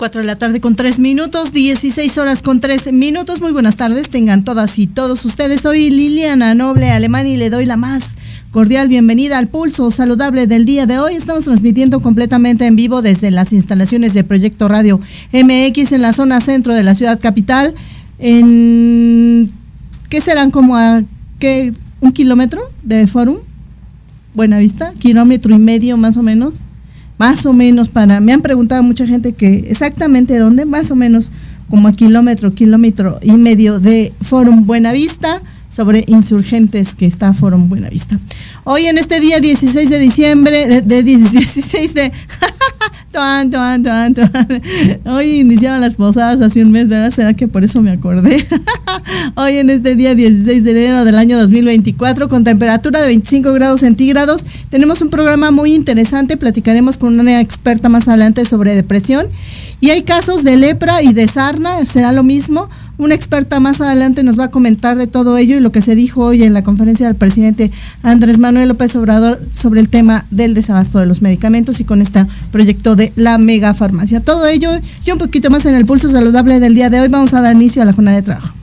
4 de la tarde con 3 minutos, 16 horas con 3 minutos. Muy buenas tardes, tengan todas y todos ustedes. Soy Liliana Noble Alemán y le doy la más cordial bienvenida al pulso saludable del día de hoy. Estamos transmitiendo completamente en vivo desde las instalaciones de Proyecto Radio MX en la zona centro de la ciudad capital. En, ¿Qué serán como a qué, un kilómetro de Forum? Buenavista, kilómetro y medio más o menos más o menos para, me han preguntado mucha gente que exactamente dónde, más o menos como a kilómetro, kilómetro y medio de Forum Buenavista sobre insurgentes que está Forum Buenavista. Hoy en este día 16 de diciembre, de, 16 de... Hoy iniciaban las posadas hace un mes, ¿verdad? ¿Será que por eso me acordé? Hoy en este día 16 de enero del año 2024, con temperatura de 25 grados centígrados, tenemos un programa muy interesante. Platicaremos con una experta más adelante sobre depresión. Y hay casos de lepra y de sarna, será lo mismo. Una experta más adelante nos va a comentar de todo ello y lo que se dijo hoy en la conferencia del presidente Andrés Manuel López Obrador sobre el tema del desabasto de los medicamentos y con este proyecto de la mega farmacia. Todo ello y un poquito más en el pulso saludable del día de hoy. Vamos a dar inicio a la jornada de trabajo.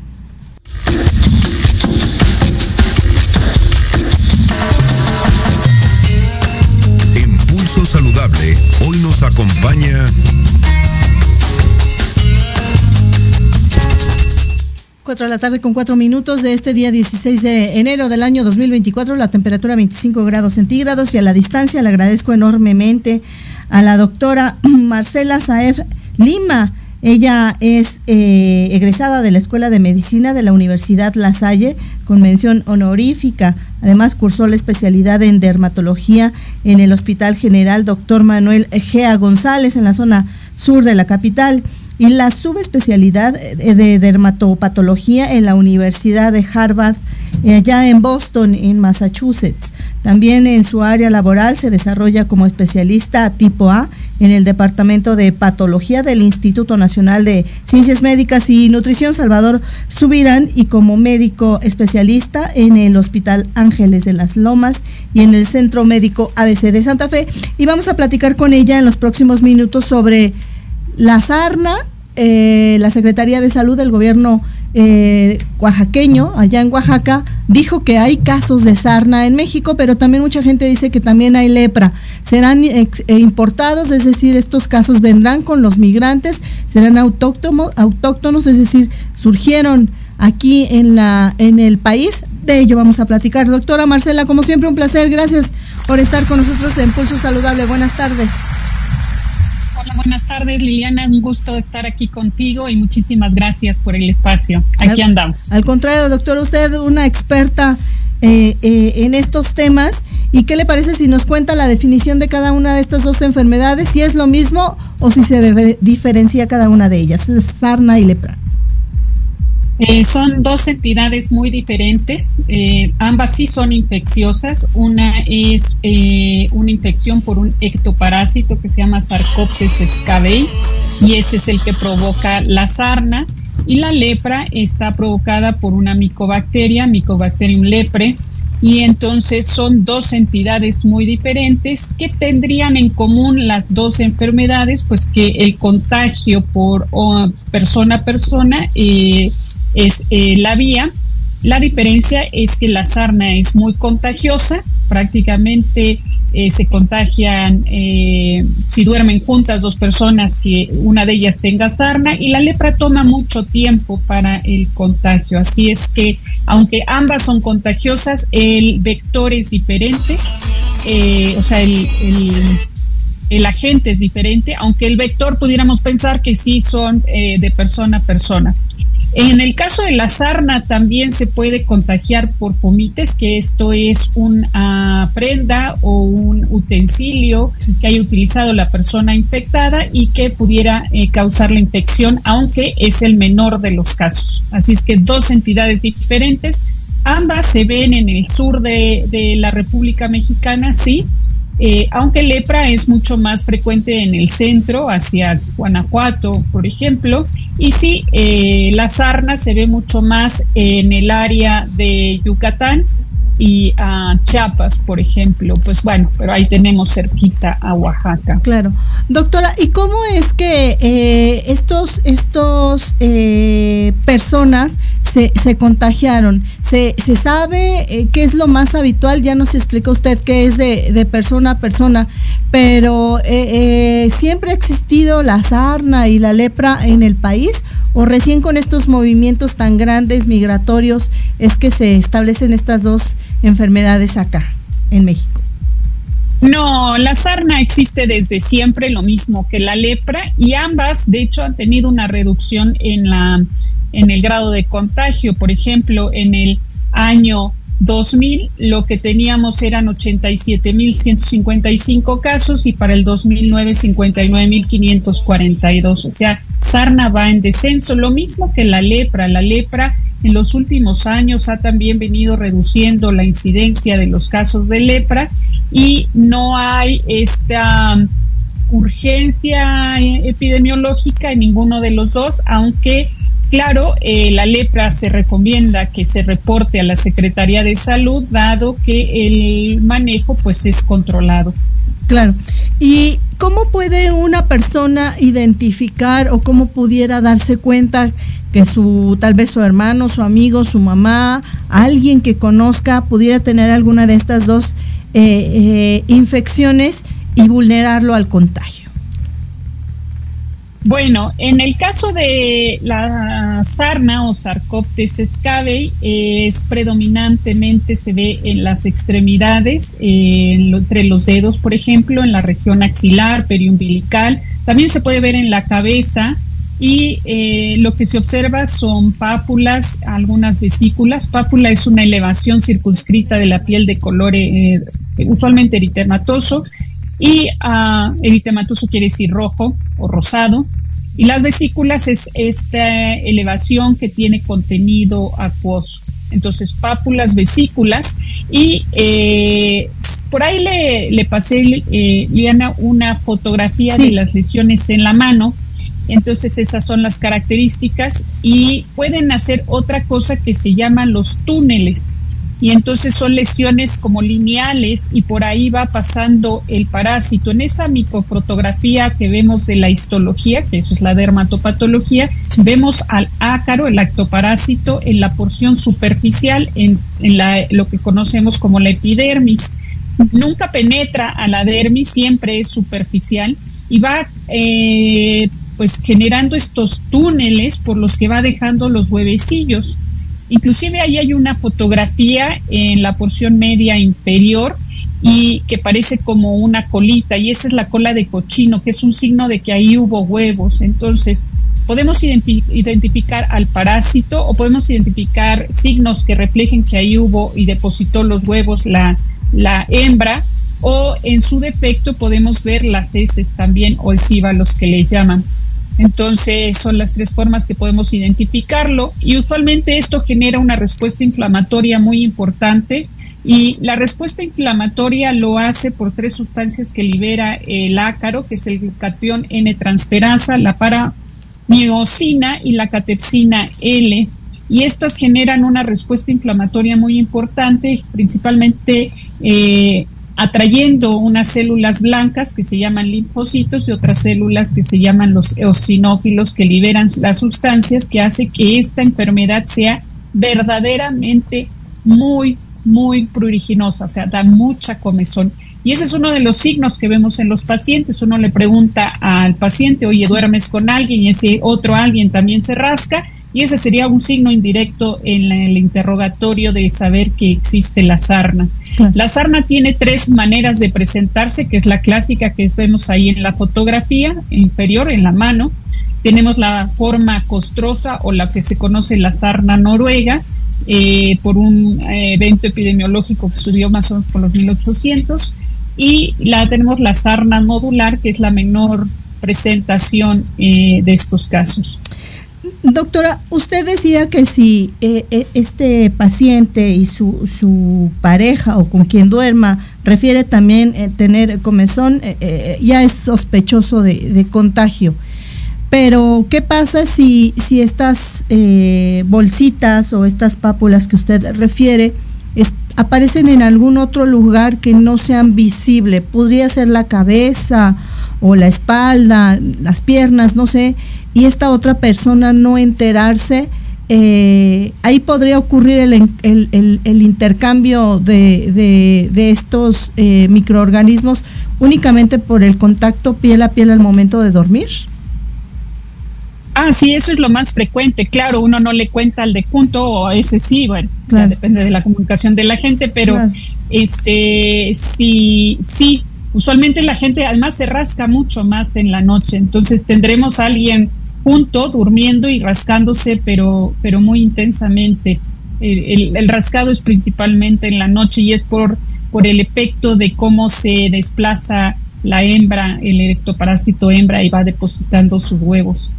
4 de la tarde con 4 minutos de este día 16 de enero del año 2024, la temperatura 25 grados centígrados y a la distancia le agradezco enormemente a la doctora Marcela Saef Lima. Ella es eh, egresada de la Escuela de Medicina de la Universidad La Salle con mención honorífica. Además, cursó la especialidad en dermatología en el Hospital General Dr. Manuel Gea González en la zona sur de la capital y la subespecialidad de dermatopatología en la Universidad de Harvard, eh, allá en Boston, en Massachusetts. También en su área laboral se desarrolla como especialista tipo A en el Departamento de Patología del Instituto Nacional de Ciencias Médicas y Nutrición Salvador Subirán y como médico especialista en el Hospital Ángeles de las Lomas y en el Centro Médico ABC de Santa Fe. Y vamos a platicar con ella en los próximos minutos sobre la Sarna, eh, la Secretaría de Salud del gobierno eh, oaxaqueño, allá en Oaxaca, dijo que hay casos de sarna en México, pero también mucha gente dice que también hay lepra. Serán eh, importados, es decir, estos casos vendrán con los migrantes, serán autóctonos, autóctonos es decir, surgieron aquí en, la, en el país. De ello vamos a platicar. Doctora Marcela, como siempre, un placer. Gracias por estar con nosotros en Pulso Saludable. Buenas tardes buenas tardes Liliana, un gusto estar aquí contigo y muchísimas gracias por el espacio. Aquí andamos. Al contrario, doctor, usted una experta eh, eh, en estos temas. ¿Y qué le parece si nos cuenta la definición de cada una de estas dos enfermedades? Si es lo mismo o si se diferencia cada una de ellas, sarna y lepra. Eh, son dos entidades muy diferentes, eh, ambas sí son infecciosas. Una es eh, una infección por un ectoparásito que se llama Sarcoptes scabei y ese es el que provoca la sarna. Y la lepra está provocada por una micobacteria, Mycobacterium lepre, y entonces son dos entidades muy diferentes que tendrían en común las dos enfermedades, pues que el contagio por persona a persona es eh, la vía. La diferencia es que la sarna es muy contagiosa, prácticamente eh, se contagian eh, si duermen juntas dos personas que una de ellas tenga sarna y la lepra toma mucho tiempo para el contagio. Así es que aunque ambas son contagiosas, el vector es diferente, o sea, el, el, agente es diferente, aunque el vector pudiéramos pensar que sí son de persona a persona. En el caso de la sarna también se puede contagiar por fomites, que esto es una prenda o un utensilio que haya utilizado la persona infectada y que pudiera eh, causar la infección, aunque es el menor de los casos. Así es que dos entidades diferentes, ambas se ven en el sur de la República Mexicana, sí, eh, aunque lepra es mucho más frecuente en el centro, hacia Guanajuato, por ejemplo, y sí, eh, la sarna se ve mucho más en el área de Yucatán y a Chiapas, por ejemplo. Pues bueno, pero ahí tenemos cerquita a Oaxaca. Claro. Doctora, ¿y cómo es que eh, estos, estos personas se, se contagiaron? ¿Se, se sabe eh, qué es lo más habitual? Ya nos explica usted qué es de, de persona a persona, pero eh, eh, ¿siempre ha existido la sarna y la lepra en el país? ¿O recién con estos movimientos tan grandes migratorios es que se establecen estas dos enfermedades acá, en México? No, la sarna existe desde siempre, lo mismo que la lepra, y ambas, de hecho, han tenido una reducción en la en el grado de contagio. Por ejemplo, en el año 2000 lo que teníamos eran 87.155 casos y para el 2009 59.542. O sea, sarna va en descenso, lo mismo que la lepra. La lepra en los últimos años ha también venido reduciendo la incidencia de los casos de lepra y no hay esta urgencia epidemiológica en ninguno de los dos, aunque Claro, eh, la lepra se recomienda que se reporte a la Secretaría de Salud, dado que el manejo pues es controlado. Claro. ¿Y cómo puede una persona identificar o cómo pudiera darse cuenta que su tal vez su hermano, su amigo, su mamá, alguien que conozca pudiera tener alguna de estas dos eh, eh, infecciones y vulnerarlo al contagio? Bueno, en el caso de la sarna o Sarcoptes scabei, es predominantemente se ve en las extremidades, entre los dedos, por ejemplo, en la región axilar, periumbilical. También se puede ver en la cabeza y eh, lo que se observa son pápulas, algunas vesículas. Pápula es una elevación circunscrita de la piel de color eh, usualmente eritematoso y uh, eritematoso quiere decir rojo o rosado. Y las vesículas es esta elevación que tiene contenido acuoso. Entonces, pápulas, vesículas. Y eh, por ahí le, le pasé, eh, Liana, una fotografía de las lesiones en la mano. Entonces, esas son las características. Y pueden hacer otra cosa que se llaman los túneles y entonces son lesiones como lineales y por ahí va pasando el parásito. En esa microfotografía que vemos de la histología, que eso es la dermatopatología, vemos al ácaro, el actoparásito, en la porción superficial, en, la, lo que conocemos como la epidermis. Nunca penetra a la dermis, siempre es superficial y va eh, pues generando estos túneles por los que va dejando los huevecillos Inclusive ahí hay una fotografía en la porción media inferior y que parece como una colita y esa es la cola de cochino, que es un signo de que ahí hubo huevos. Entonces, podemos identificar al parásito o podemos identificar signos que reflejen que ahí hubo y depositó los huevos la, la hembra o en su defecto podemos ver las heces también o los que le llaman. Entonces son las tres formas que podemos identificarlo y usualmente esto genera una respuesta inflamatoria muy importante y la respuesta inflamatoria lo hace por tres sustancias que libera el ácaro, que es el glutatión N-transferasa, la paramiosina y la catepsina L. Y estas generan una respuesta inflamatoria muy importante, principalmente eh, atrayendo unas células blancas que se llaman linfocitos y otras células que se llaman los eosinófilos que liberan las sustancias que hace que esta enfermedad sea verdaderamente muy, muy pruriginosa, o sea, da mucha comezón. Y ese es uno de los signos que vemos en los pacientes. Uno le pregunta al paciente, oye, duermes con alguien y ese otro alguien también se rasca y ese sería un signo indirecto en el interrogatorio de saber que existe la sarna. La sarna tiene tres maneras de presentarse, que es la clásica que vemos ahí en la fotografía inferior, en la mano. Tenemos la forma costrosa o la que se conoce la sarna noruega, eh, por un eh, evento epidemiológico que subió más o menos por los 1800. Y la tenemos la sarna nodular, que es la menor presentación eh, de estos casos. Doctora, usted decía que si eh, eh, este paciente y su, su, pareja o con quien duerma refiere también eh, tener comezón, ya es sospechoso de, contagio. Pero, ¿qué pasa si, si estas bolsitas o estas pápulas que usted refiere aparecen en algún otro lugar que no sean visible? Podría ser la cabeza o la espalda, las piernas, no sé y esta otra persona no enterarse, eh, ahí podría ocurrir el, intercambio de, estos eh, microorganismos únicamente por el contacto piel a piel al momento de dormir. Ah, sí, eso es lo más frecuente. Claro, uno no le cuenta al de junto o a ese sí, bueno, depende de la comunicación de la gente, pero este sí, sí, usualmente la gente además se rasca mucho más en la noche, entonces tendremos a alguien junto, durmiendo y rascándose, pero, pero muy intensamente. El, rascado es principalmente en la noche y es por, por el efecto de cómo se desplaza la hembra, el erectoparásito hembra y va depositando sus huevos.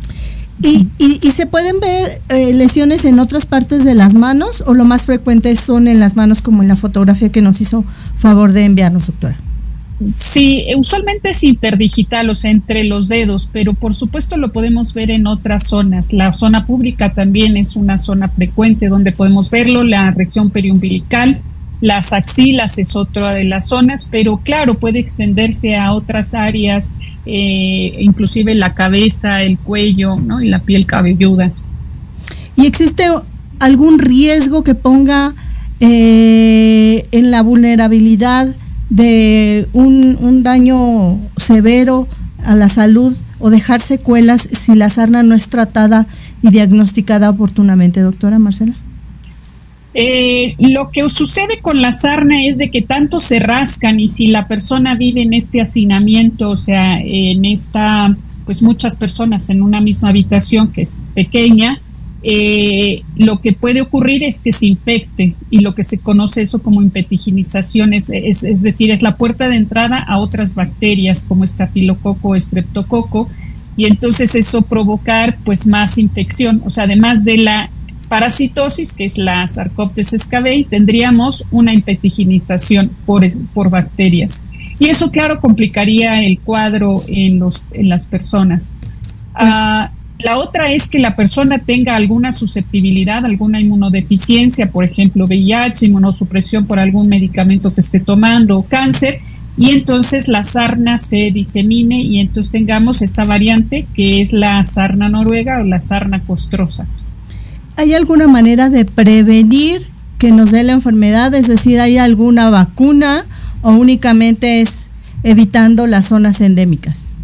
¿Y, y, se pueden ver eh, lesiones en otras partes de las manos o lo más frecuente son en las manos como en la fotografía que nos hizo favor de enviarnos, doctora? Sí, usualmente es interdigital, o sea, entre los dedos, pero por supuesto lo podemos ver en otras zonas. La zona pública también es una zona frecuente donde podemos verlo, la región periumbilical, las axilas es otra de las zonas, pero claro, puede extenderse a otras áreas, eh, inclusive la cabeza, el cuello ¿no? y la piel cabelluda. ¿Y existe algún riesgo que ponga eh, en la vulnerabilidad? De un, un daño severo a la salud o dejar secuelas si la sarna no es tratada y diagnosticada oportunamente, doctora Marcela? Eh, lo que sucede con la sarna es de que tanto se rascan y si la persona vive en este hacinamiento, o sea, en esta, pues muchas personas en una misma habitación que es pequeña, eh, lo que puede ocurrir es que se infecte y lo que se conoce eso como impetiginización, es, es, decir, es la puerta de entrada a otras bacterias como estafilococo o estreptococo y entonces eso provocar pues más infección, o sea, además de la parasitosis, que es la Sarcoptes scabei, tendríamos una impetiginización por, por bacterias. Y eso, claro, complicaría el cuadro en, los, en las personas. Ah, la otra es que la persona tenga alguna susceptibilidad, alguna inmunodeficiencia, por ejemplo, VIH, inmunosupresión por algún medicamento que esté tomando o cáncer, y entonces la sarna se disemine y entonces tengamos esta variante que es la sarna noruega o la sarna costrosa. ¿Hay alguna manera de prevenir que nos dé la enfermedad? Es decir, ¿hay alguna vacuna o únicamente es evitando las zonas endémicas?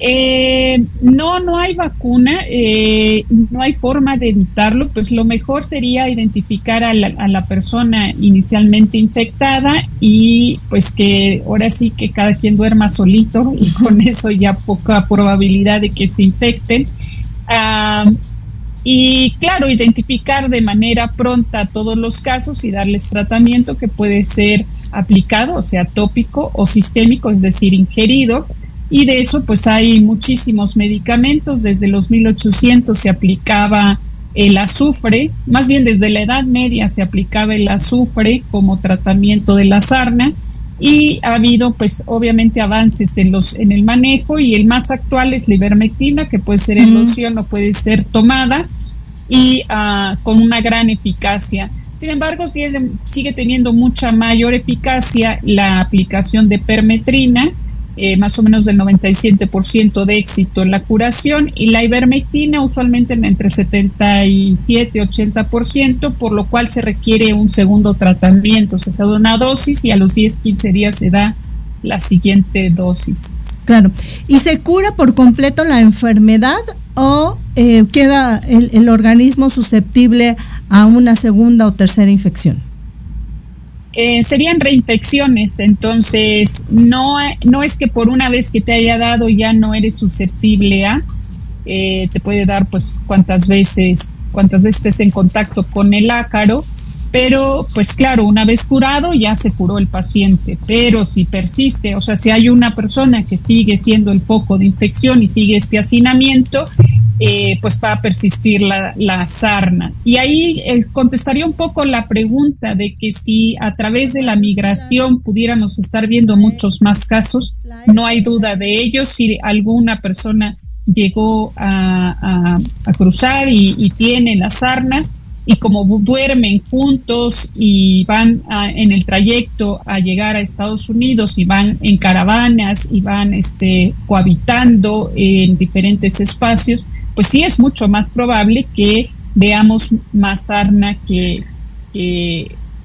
Eh, no, no hay vacuna, eh, no hay forma de evitarlo, pues lo mejor sería identificar a la, a la, persona inicialmente infectada y pues que ahora sí que cada quien duerma solito y con eso ya poca probabilidad de que se infecten. Y claro, identificar de manera pronta todos los casos y darles tratamiento que puede ser aplicado, o sea, tópico o sistémico, es decir, ingerido y de eso pues hay muchísimos medicamentos. Desde los 1800 se aplicaba el azufre, más bien desde la Edad Media se aplicaba el azufre como tratamiento de la sarna y ha habido pues obviamente avances en los en el manejo y el más actual es la ivermectina que puede ser en loción o puede ser tomada y ah, con una gran eficacia. Sin embargo, sigue teniendo mucha mayor eficacia la aplicación de permetrina, eh, más o menos del 97% de éxito en la curación, y la ivermectina usualmente en entre 77 y 80%, por lo cual se requiere un segundo tratamiento. Se da una dosis y a los 10-15 días se da la siguiente dosis. Claro. ¿Y se cura por completo la enfermedad o eh, queda el, organismo susceptible a una segunda o tercera infección? Eh, serían reinfecciones, entonces no, no es que por una vez que te haya dado ya no eres susceptible a, eh, te puede dar pues cuántas veces, cuántas veces estés en contacto con el ácaro, pero pues claro, una vez curado ya se curó el paciente, pero si persiste, o sea, si hay una persona que sigue siendo el foco de infección y sigue este hacinamiento, eh, pues va a persistir la, la sarna. Y ahí eh, contestaría un poco la pregunta de que si a través de la migración pudiéramos estar viendo muchos más casos, no hay duda de ello, si alguna persona llegó a, cruzar y, y tiene la sarna, y como duermen juntos y van en el trayecto a llegar a Estados Unidos y van en caravanas y van este, cohabitando en diferentes espacios, pues sí es mucho más probable que veamos más sarna que,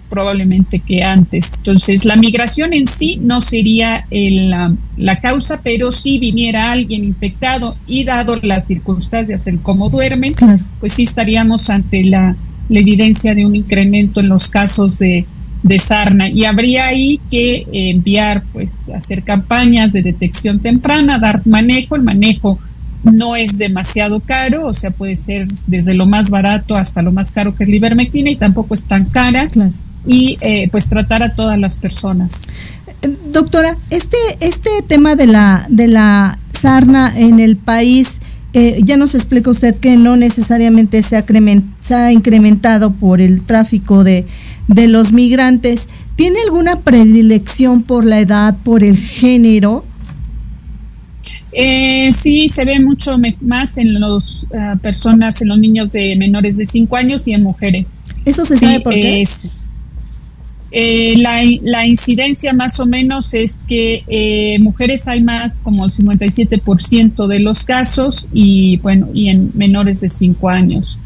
probablemente que antes. Entonces, la migración en sí no sería la, la, causa, pero si viniera alguien infectado y dado las circunstancias, el cómo duermen, pues sí estaríamos ante la la evidencia de un incremento en los casos de, sarna y habría ahí que enviar, pues, hacer campañas de detección temprana, dar manejo. El manejo no es demasiado caro, o sea, puede ser desde lo más barato hasta lo más caro que es la ivermectina y tampoco es tan cara. Y eh, pues tratar a todas las personas. Doctora, este, este tema de la, de la sarna en el país, eh, ya nos explica usted que no necesariamente se ha, incrementado por el tráfico de, los migrantes. ¿Tiene alguna predilección por la edad, por el género? Eh, sí, se ve mucho más en las ah, personas, en los niños de menores de 5 años y en mujeres. ¿Eso se sabe por qué? Eh, la, incidencia más o menos es que eh, mujeres hay más como el 57% de los casos y bueno, y en menores de 5 años.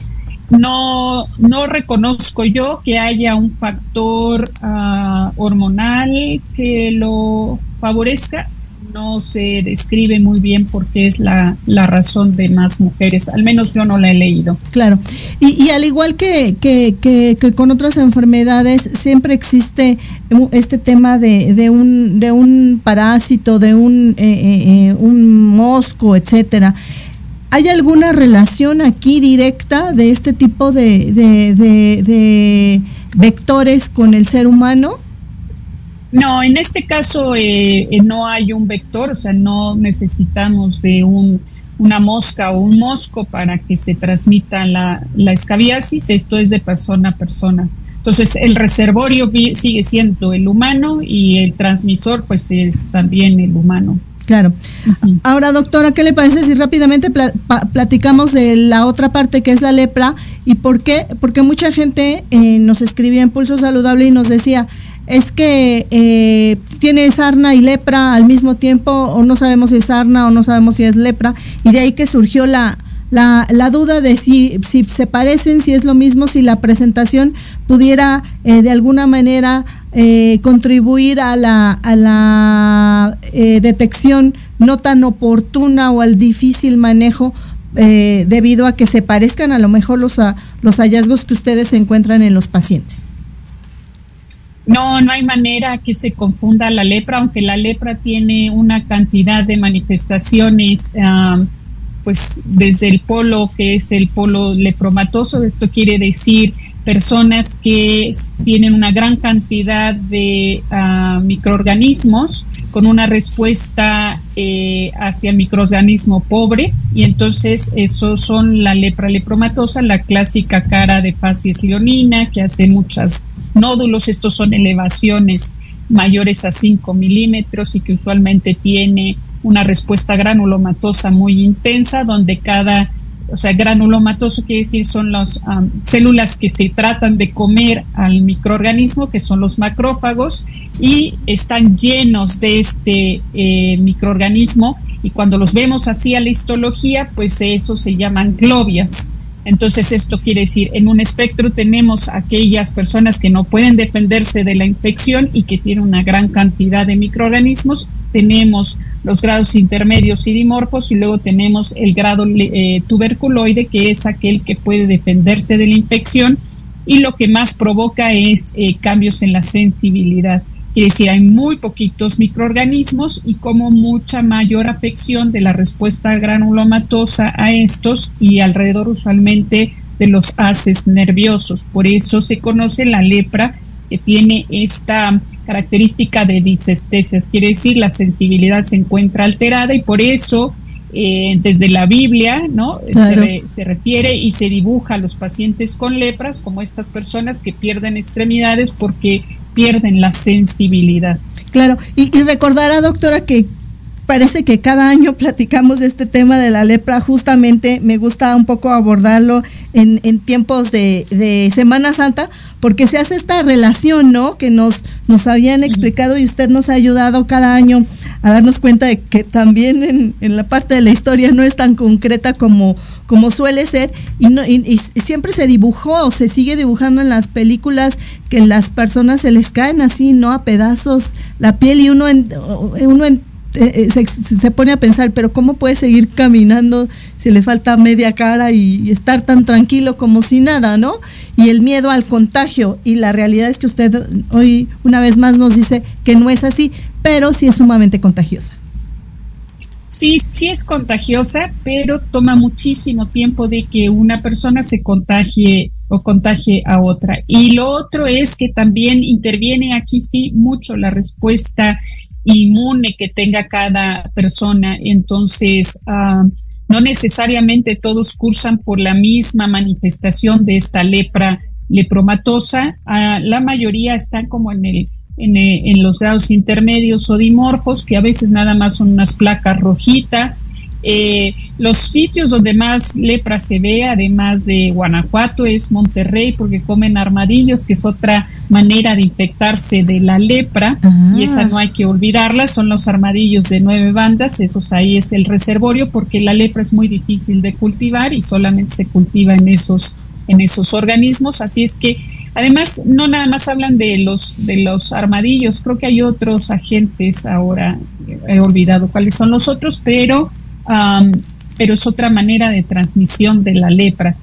No, no reconozco yo que haya un factor ah, hormonal que lo favorezca no se describe muy bien por qué es la, razón de más mujeres, al menos yo no la he leído. Claro, y, al igual que, que, con otras enfermedades, siempre existe este tema de, de, un, de un parásito, de un, eh, eh, eh, un mosco, etcétera. ¿Hay alguna relación aquí directa de este tipo de, de vectores con el ser humano? No, en este caso eh, eh, no hay un vector, o sea, no necesitamos de un, una mosca o un mosco para que se transmita la, la escabiasis, esto es de persona a persona. Entonces, el reservorio sigue siendo el humano y el transmisor, pues, es también el humano. Claro. Ahora, doctora, ¿qué le parece si rápidamente platicamos de la otra parte que es la lepra y por qué? Porque mucha gente eh, nos escribía en Pulso Saludable y nos decía, es que eh, tiene sarna y lepra al mismo tiempo, o no sabemos si es sarna o no sabemos si es lepra, y de ahí que surgió la, la, la duda de si, si se parecen, si es lo mismo, si la presentación pudiera eh, de alguna manera eh, contribuir a la, a la detección no tan oportuna o al difícil manejo debido a que se parezcan a lo mejor los, los hallazgos que ustedes encuentran en los pacientes. No, no hay manera que se confunda la lepra, aunque la lepra tiene una cantidad de manifestaciones, pues desde el polo que es el polo lepromatoso, esto quiere decir personas que tienen una gran cantidad de microorganismos con una respuesta eh, hacia el microorganismo pobre y entonces esos son la lepra lepromatosa, la clásica cara de facies leonina que hace muchos nódulos, estos son elevaciones mayores a 5 milímetros y que usualmente tiene una respuesta granulomatosa muy intensa donde cada o sea, granulomatoso quiere decir son las células que se tratan de comer al microorganismo, que son los macrófagos, y están llenos de este eh, microorganismo. Y cuando los vemos así a la histología, pues eso se llaman globias. Entonces, esto quiere decir, en un espectro tenemos aquellas personas que no pueden defenderse de la infección y que tienen una gran cantidad de microorganismos. Tenemos los grados intermedios y dimorfos y luego tenemos el grado eh, tuberculoide, que es aquel que puede defenderse de la infección y lo que más provoca es eh, cambios en la sensibilidad. Quiere decir, hay muy poquitos microorganismos y como mucha mayor afección de la respuesta granulomatosa a estos y alrededor usualmente de los haces nerviosos. Por eso se conoce la lepra que tiene esta característica de disestesias, quiere decir la sensibilidad se encuentra alterada y por eso eh, desde la Biblia, ¿no? Se, se, refiere y se dibuja a los pacientes con lepras como estas personas que pierden extremidades porque pierden la sensibilidad. Claro, y, recordará, doctora, que parece que cada año platicamos de este tema de la lepra, justamente me gusta un poco abordarlo en, en tiempos de, de, Semana Santa, porque se hace esta relación, ¿no? Que nos, nos habían explicado y usted nos ha ayudado cada año a darnos cuenta de que también en, en la parte de la historia no es tan concreta como como suele ser, y, no, y, siempre se dibujó, o se sigue dibujando en las películas que las personas se les caen así, ¿no? A pedazos la piel y uno, en, uno en, eh, eh, se, pone a pensar, pero ¿cómo puede seguir caminando si le falta media cara y, estar tan tranquilo como si nada, ¿no? Y el miedo al contagio, y la realidad es que usted hoy una vez más nos dice que no es así, pero sí es sumamente contagiosa. Sí, sí es contagiosa, pero toma muchísimo tiempo de que una persona se contagie o contagie a otra. Y lo otro es que también interviene aquí sí mucho la respuesta inmune que tenga cada persona. Entonces, ah, no necesariamente todos cursan por la misma manifestación de esta lepra lepromatosa. Ah, la mayoría están como en el eh, en, los grados intermedios o dimorfos, que a veces nada más son unas placas rojitas. Eh, los sitios donde más lepra se ve, además de Guanajuato, es Monterrey, porque comen armadillos, que es otra manera de infectarse de la lepra, y esa no hay que olvidarla, son los armadillos de nueve bandas, esos ahí es el reservorio, porque la lepra es muy difícil de cultivar y solamente se cultiva en esos, en esos organismos, así es que Además, no nada más hablan de los, de los armadillos, creo que hay otros agentes ahora, he olvidado cuáles son los otros, pero, pero es otra manera de transmisión de la lepra.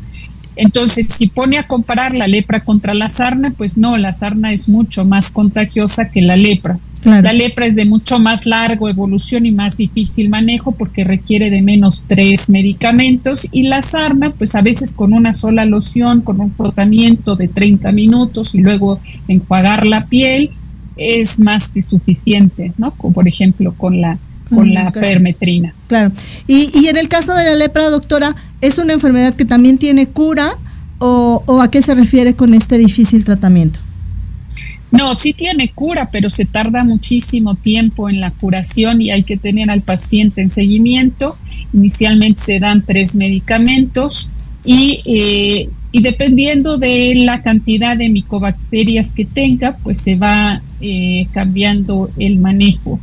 Entonces, si pone a comparar la lepra contra la sarna, pues no, la sarna es mucho más contagiosa que la lepra. La lepra es de mucho más largo evolución y más difícil manejo porque requiere de menos tres medicamentos y la sarna, pues a veces con una sola loción, con un frotamiento de 30 minutos y luego enjuagar la piel, es más que suficiente, ¿no? Como por ejemplo con la con la permetrina. Claro. Y, y en el caso de la lepra, doctora, ¿es una enfermedad que también tiene cura o, o a qué se refiere con este difícil tratamiento? No, sí tiene cura, pero se tarda muchísimo tiempo en la curación y hay que tener al paciente en seguimiento. Inicialmente se dan tres medicamentos y, eh, y dependiendo de la cantidad de micobacterias que tenga, pues se va eh, cambiando el manejo.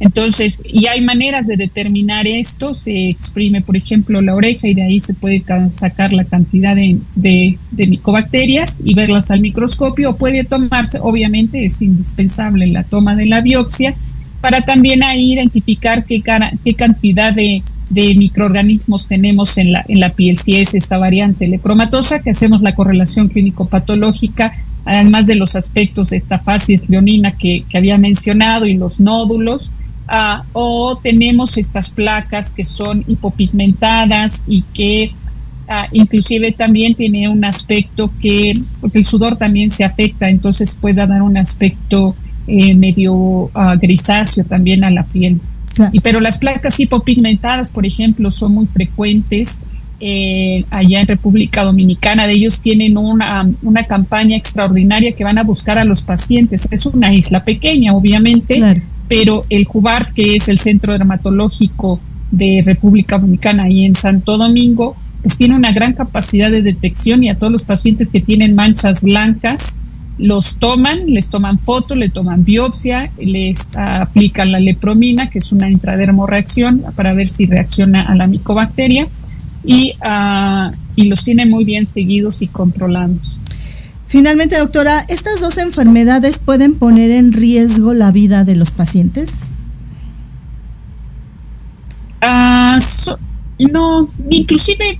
Entonces, y hay maneras de determinar esto, se exprime, por ejemplo, la oreja y de ahí se puede sacar la cantidad de, de, micobacterias y verlas al microscopio, o puede tomarse, obviamente es indispensable la toma de la biopsia, para también ahí identificar qué, qué cantidad de, microorganismos tenemos en la, piel, si es esta variante lepromatosa, que hacemos la correlación clínico-patológica, además de los aspectos de esta facies leonina que había mencionado y los nódulos, Ah, o tenemos estas placas que son hipopigmentadas y que ah, inclusive también tiene un aspecto que, porque el sudor también se afecta, entonces puede dar un aspecto eh, medio ah, grisáceo también a la piel. Y, pero las placas hipopigmentadas, por ejemplo, son muy frecuentes. Eh, allá en República Dominicana, de ellos tienen una, una campaña extraordinaria que van a buscar a los pacientes. Es una isla pequeña, obviamente, pero el JUBAR, que es el Centro Dermatológico de República Dominicana, ahí en Santo Domingo, pues tiene una gran capacidad de detección y a todos los pacientes que tienen manchas blancas, los toman, les toman foto, le toman biopsia, les aplican la lepromina, que es una intradermoreacción para ver si reacciona a la micobacteria y, uh, y los tienen muy bien seguidos y controlados. Finalmente, doctora, ¿estas dos enfermedades pueden poner en riesgo la vida de los pacientes? Uh, no, inclusive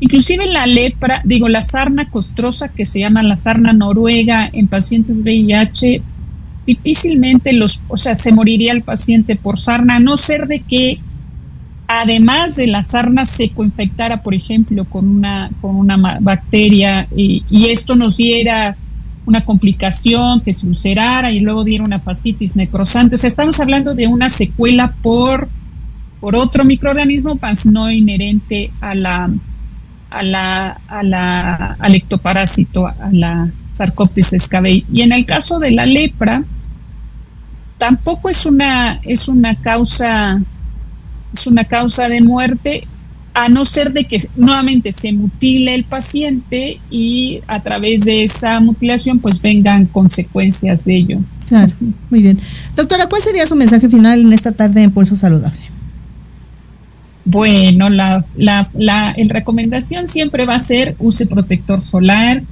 Inclusive la lepra, digo, la sarna costrosa que se llama la sarna noruega en pacientes VIH, difícilmente los, o sea, se moriría el paciente por sarna, a no ser de que además de la sarna se coinfectara, por ejemplo, con una, con una bacteria y, esto nos diera una complicación, que se ulcerara y luego diera una fascitis necrosante. O sea, estamos hablando de una secuela por, por otro microorganismo, más no inherente a la, a la, a la, al ectoparásito, a la Sarcoptes escabei. Y en el caso de la lepra, tampoco es una, es una causa, es una causa de muerte, a no ser de que nuevamente se mutile el paciente y a través de esa mutilación pues vengan consecuencias de ello. Claro, muy bien. Doctora, ¿cuál sería su mensaje final en esta tarde en Pulso Saludable? Bueno, la, la, la recomendación siempre va a ser use protector solar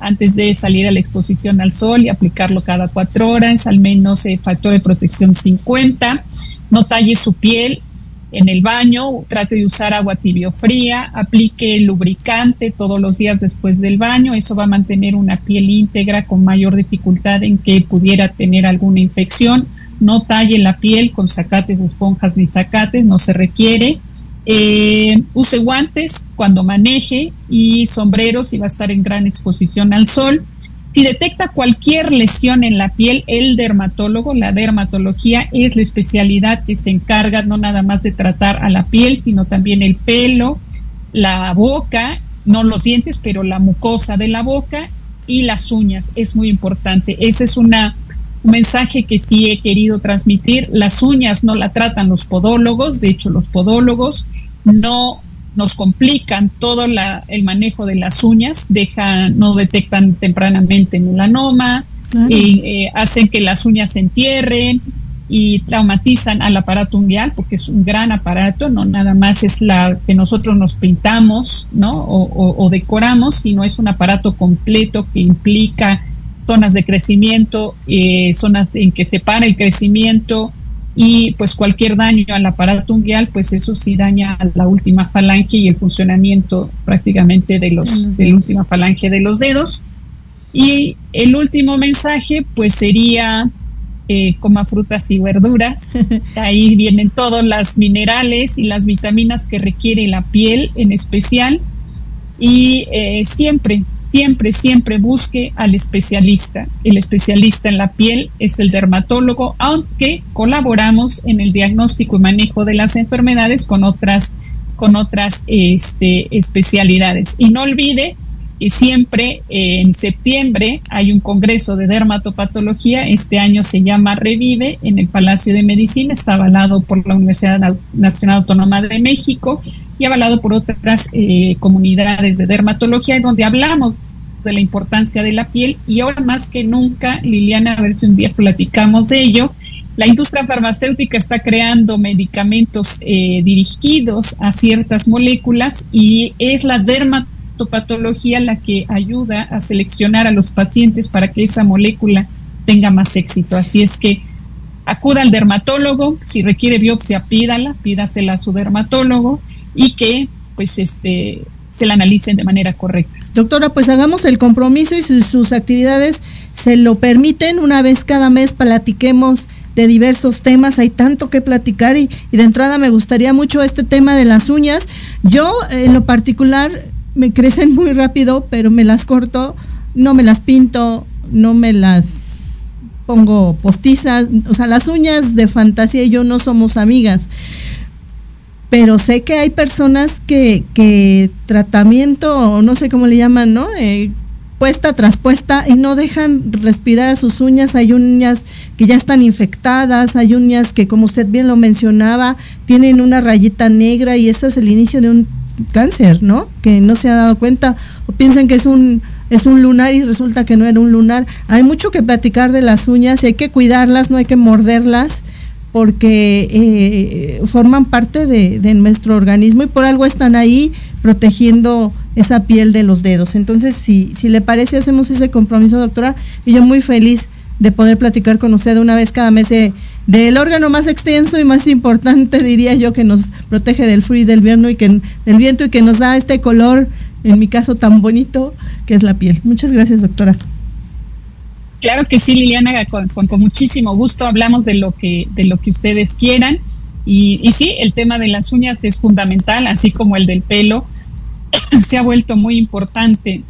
antes de salir a la exposición al sol y aplicarlo cada cuatro horas, al menos eh, factor de protección 50. No talle su piel en el baño, trate de usar agua tibio fría, aplique lubricante todos los días después del baño, eso va a mantener una piel íntegra con mayor dificultad en que pudiera tener alguna infección. No talle la piel con zacates, esponjas ni zacates, no se requiere eh, use guantes cuando maneje y sombreros si va a estar en gran exposición al sol. Si detecta cualquier lesión en la piel, el dermatólogo, la dermatología es la especialidad que se encarga no nada más de tratar a la piel, sino también el pelo, la boca, no los dientes, pero la mucosa de la boca y las uñas. Es muy importante. Ese es un mensaje que sí he querido transmitir. Las uñas no la tratan los podólogos, de hecho los podólogos no nos complican todo el manejo de las uñas, dejan, no detectan tempranamente melanoma, y, eh, hacen que las uñas se entierren y traumatizan al aparato unguial porque es un gran aparato, no nada más es la que nosotros nos pintamos ¿no? o, decoramos, sino es un aparato completo que implica zonas de crecimiento, eh, zonas en que se para el crecimiento, y pues cualquier daño al aparato unguial, pues eso sí daña a la última falange y el funcionamiento prácticamente de los de la última falange de los dedos. Y el último mensaje, pues sería eh, coma frutas y verduras. Ahí vienen todos los minerales y las vitaminas que requiere la piel en especial. Y eh, siempre, siempre, siempre busque al especialista. El especialista en la piel es el dermatólogo, aunque colaboramos en el diagnóstico y manejo de las enfermedades con otras, con otras este, especialidades. Y no olvide que siempre eh, en septiembre hay un congreso de dermatopatología. Este año se llama Revive en el Palacio de Medicina. Está avalado por la Universidad Nacional Autónoma de México y avalado por otras eh, comunidades de dermatología, donde hablamos de la importancia de la piel y ahora más que nunca, Liliana, a ver si un día platicamos de ello, la industria farmacéutica está creando medicamentos eh, dirigidos a ciertas moléculas y es la dermatopatología la que ayuda a seleccionar a los pacientes para que esa molécula tenga más éxito. Así es que acuda al dermatólogo, si requiere biopsia, pídala, pídasela a su dermatólogo y que pues este se la analicen de manera correcta. Doctora, pues hagamos el compromiso y si sus actividades se lo permiten, una vez cada mes platiquemos de diversos temas, hay tanto que platicar y, y, de entrada me gustaría mucho este tema de las uñas. Yo en lo particular me crecen muy rápido, pero me las corto, no me las pinto, no me las pongo postizas, o sea, las uñas de fantasía y yo no somos amigas. Pero sé que hay personas que, que tratamiento, no sé cómo le llaman, ¿no? Eh, puesta tras puesta y no dejan respirar a sus uñas. Hay uñas que ya están infectadas, hay uñas que, como usted bien lo mencionaba, tienen una rayita negra y eso es el inicio de un cáncer, ¿no? Que no se ha dado cuenta o piensan que es un es un lunar y resulta que no era un lunar. Hay mucho que platicar de las uñas hay que cuidarlas, no hay que morderlas porque eh, forman parte de, de, nuestro organismo y por algo están ahí protegiendo esa piel de los dedos. Entonces, si, si le parece, hacemos ese compromiso, doctora, y yo muy feliz de poder platicar con usted una vez cada mes del órgano más extenso y más importante, diría yo, que nos protege del frío y del viento y que del viento y que nos da este color, en mi caso tan bonito, que es la piel. Muchas gracias, doctora. Claro que sí, Liliana, con, muchísimo gusto hablamos de lo que, de lo que ustedes quieran. Y, y, sí, el tema de las uñas es fundamental, así como el del pelo, se ha vuelto muy importante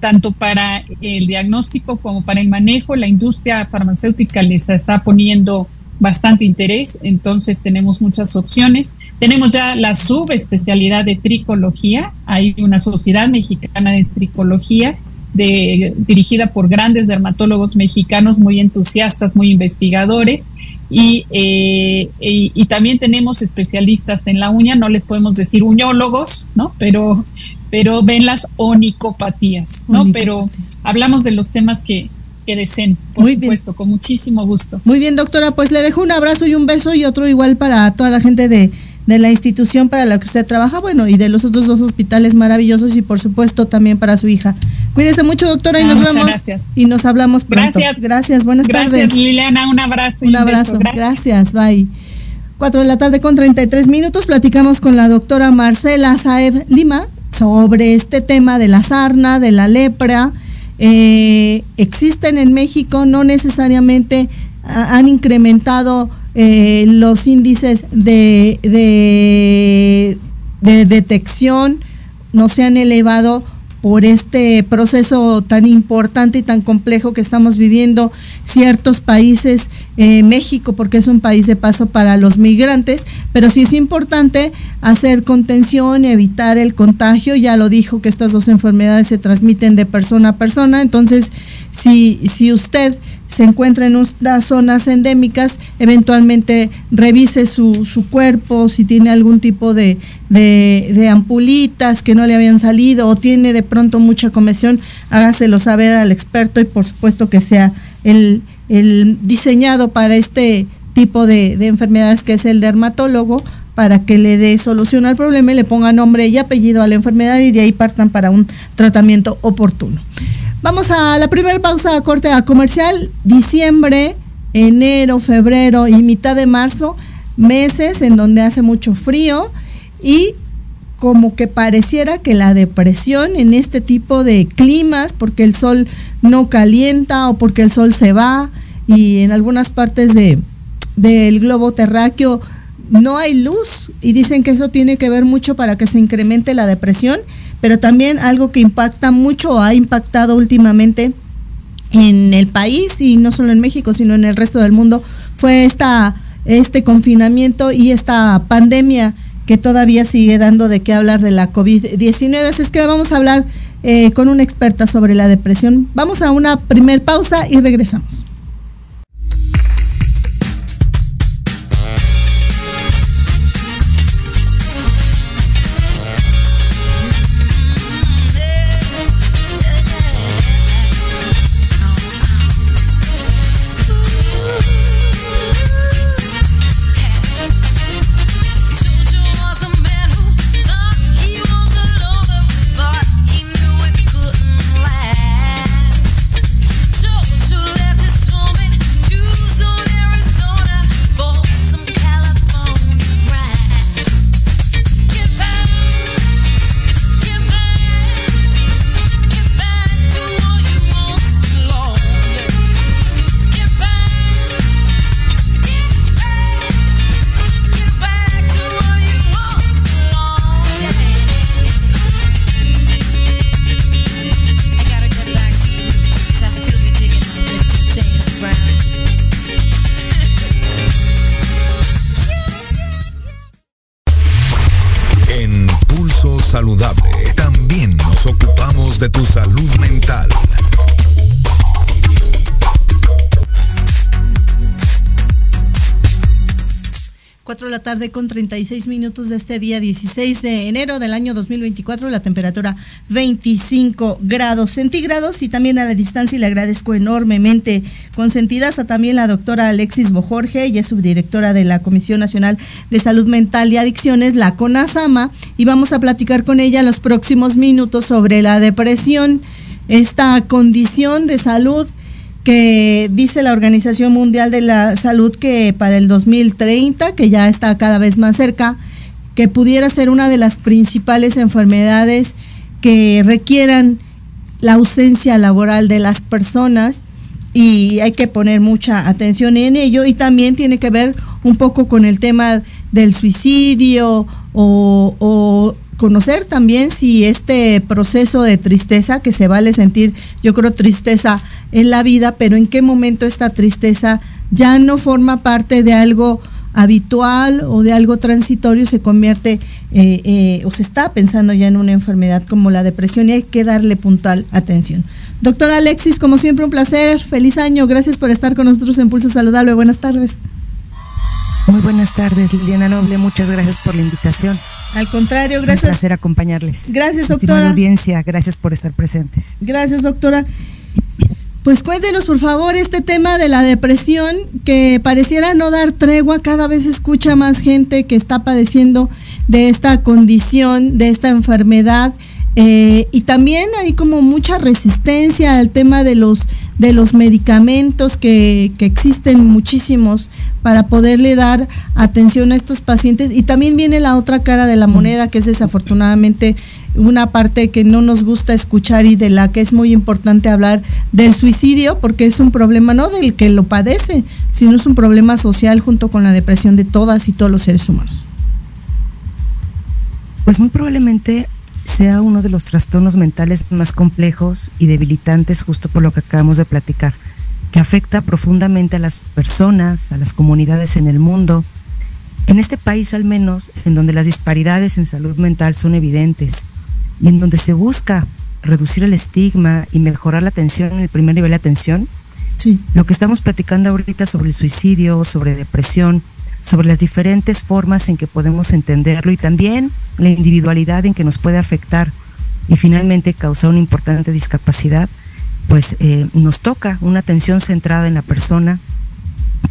tanto para el diagnóstico como para el manejo. La industria farmacéutica les está poniendo bastante interés, entonces tenemos muchas opciones. Tenemos ya la subespecialidad de tricología, hay una sociedad mexicana de tricología de, dirigida por grandes dermatólogos mexicanos muy entusiastas, muy investigadores. Y, eh, y, también tenemos especialistas en la uña, no les podemos decir uñólogos, ¿no? Pero, pero ven las onicopatías, ¿no? Pero hablamos de los temas que, que deseen, por Muy supuesto, con muchísimo gusto. Muy bien, doctora, pues le dejo un abrazo y un beso y otro igual para toda la gente de de la institución para la que usted trabaja, bueno, y de los otros dos hospitales maravillosos y por supuesto también para su hija. Cuídese mucho, doctora, y nos vemos gracias. y nos hablamos pronto. Gracias. Gracias, buenas tardes. Gracias, Liliana, un abrazo. un, abrazo. Gracias. bye. Cuatro de la tarde con 33 minutos platicamos con la doctora Marcela Saeb Lima sobre este tema de la sarna, de la lepra. Eh, existen en México, no necesariamente han incrementado eh, los índices de, de, de detección no se han elevado por este proceso tan importante y tan complejo que estamos viviendo ciertos países, eh, México, porque es un país de paso para los migrantes, pero sí es importante hacer contención, evitar el contagio, ya lo dijo que estas dos enfermedades se transmiten de persona a persona, entonces si, si usted se encuentra en unas zonas endémicas, eventualmente revise su, su cuerpo, si tiene algún tipo de, de, ampulitas que no le habían salido o tiene de pronto mucha comezón, hágaselo saber al experto y por supuesto que sea el, el diseñado para este tipo de, de enfermedades que es el dermatólogo para que le dé solución al problema y le ponga nombre y apellido a la enfermedad y de ahí partan para un tratamiento oportuno. Vamos a la primera pausa a corte a comercial. Diciembre, enero, febrero y mitad de marzo, meses en donde hace mucho frío y como que pareciera que la depresión en este tipo de climas, porque el sol no calienta o porque el sol se va y en algunas partes de, del globo terráqueo no hay luz y dicen que eso tiene que ver mucho para que se incremente la depresión pero también algo que impacta mucho ha impactado últimamente en el país y no solo en México, sino en el resto del mundo, fue esta, este confinamiento y esta pandemia que todavía sigue dando de qué hablar de la COVID-19. Así es que vamos a hablar eh, con una experta sobre la depresión. Vamos a una primer pausa y regresamos. Tarde con 36 minutos de este día 16 de enero del año 2024, la temperatura 25 grados centígrados y también a la distancia y le agradezco enormemente. Consentidas a también la doctora Alexis Bojorge, ella es subdirectora de la Comisión Nacional de Salud Mental y Adicciones, la CONASAMA, y vamos a platicar con ella los próximos minutos sobre la depresión, esta condición de salud que dice la Organización Mundial de la Salud que para el 2030, que ya está cada vez más cerca, que pudiera ser una de las principales enfermedades que requieran la ausencia laboral de las personas y hay que poner mucha atención en ello. Y también tiene que ver un poco con el tema del suicidio o, o conocer también si este proceso de tristeza, que se vale sentir, yo creo, tristeza en la vida, pero en qué momento esta tristeza ya no forma parte de algo habitual o de algo transitorio, se convierte eh, eh, o se está pensando ya en una enfermedad como la depresión y hay que darle puntual atención. Doctora Alexis, como siempre un placer, feliz año, gracias por estar con nosotros en Pulso Saludable, buenas tardes. Muy buenas tardes, Liliana Noble, muchas gracias por la invitación. Al contrario, gracias. Es un placer acompañarles. Gracias, doctora. Estimada audiencia, gracias por estar presentes. Gracias, doctora. Pues cuéntenos, por favor, este tema de la depresión que pareciera no dar tregua, cada vez escucha más gente que está padeciendo de esta condición, de esta enfermedad. Eh, y también hay como mucha resistencia al tema de los de los medicamentos que, que, existen muchísimos para poderle dar atención a estos pacientes. Y también viene la otra cara de la moneda, que es desafortunadamente una parte que no nos gusta escuchar y de la que es muy importante hablar del suicidio, porque es un problema no del que lo padece, sino es un problema social junto con la depresión de todas y todos los seres humanos. Pues muy probablemente sea uno de los trastornos mentales más complejos y debilitantes justo por lo que acabamos de platicar, que afecta profundamente a las personas, a las comunidades en el mundo, en este país al menos, en donde las disparidades en salud mental son evidentes y en donde se busca reducir el estigma y mejorar la atención en el primer nivel de atención, sí. lo que estamos platicando ahorita sobre el suicidio, sobre depresión, sobre las diferentes formas en que podemos entenderlo y también la individualidad en que nos puede afectar y finalmente causar una importante discapacidad, pues eh, nos toca una atención centrada en la persona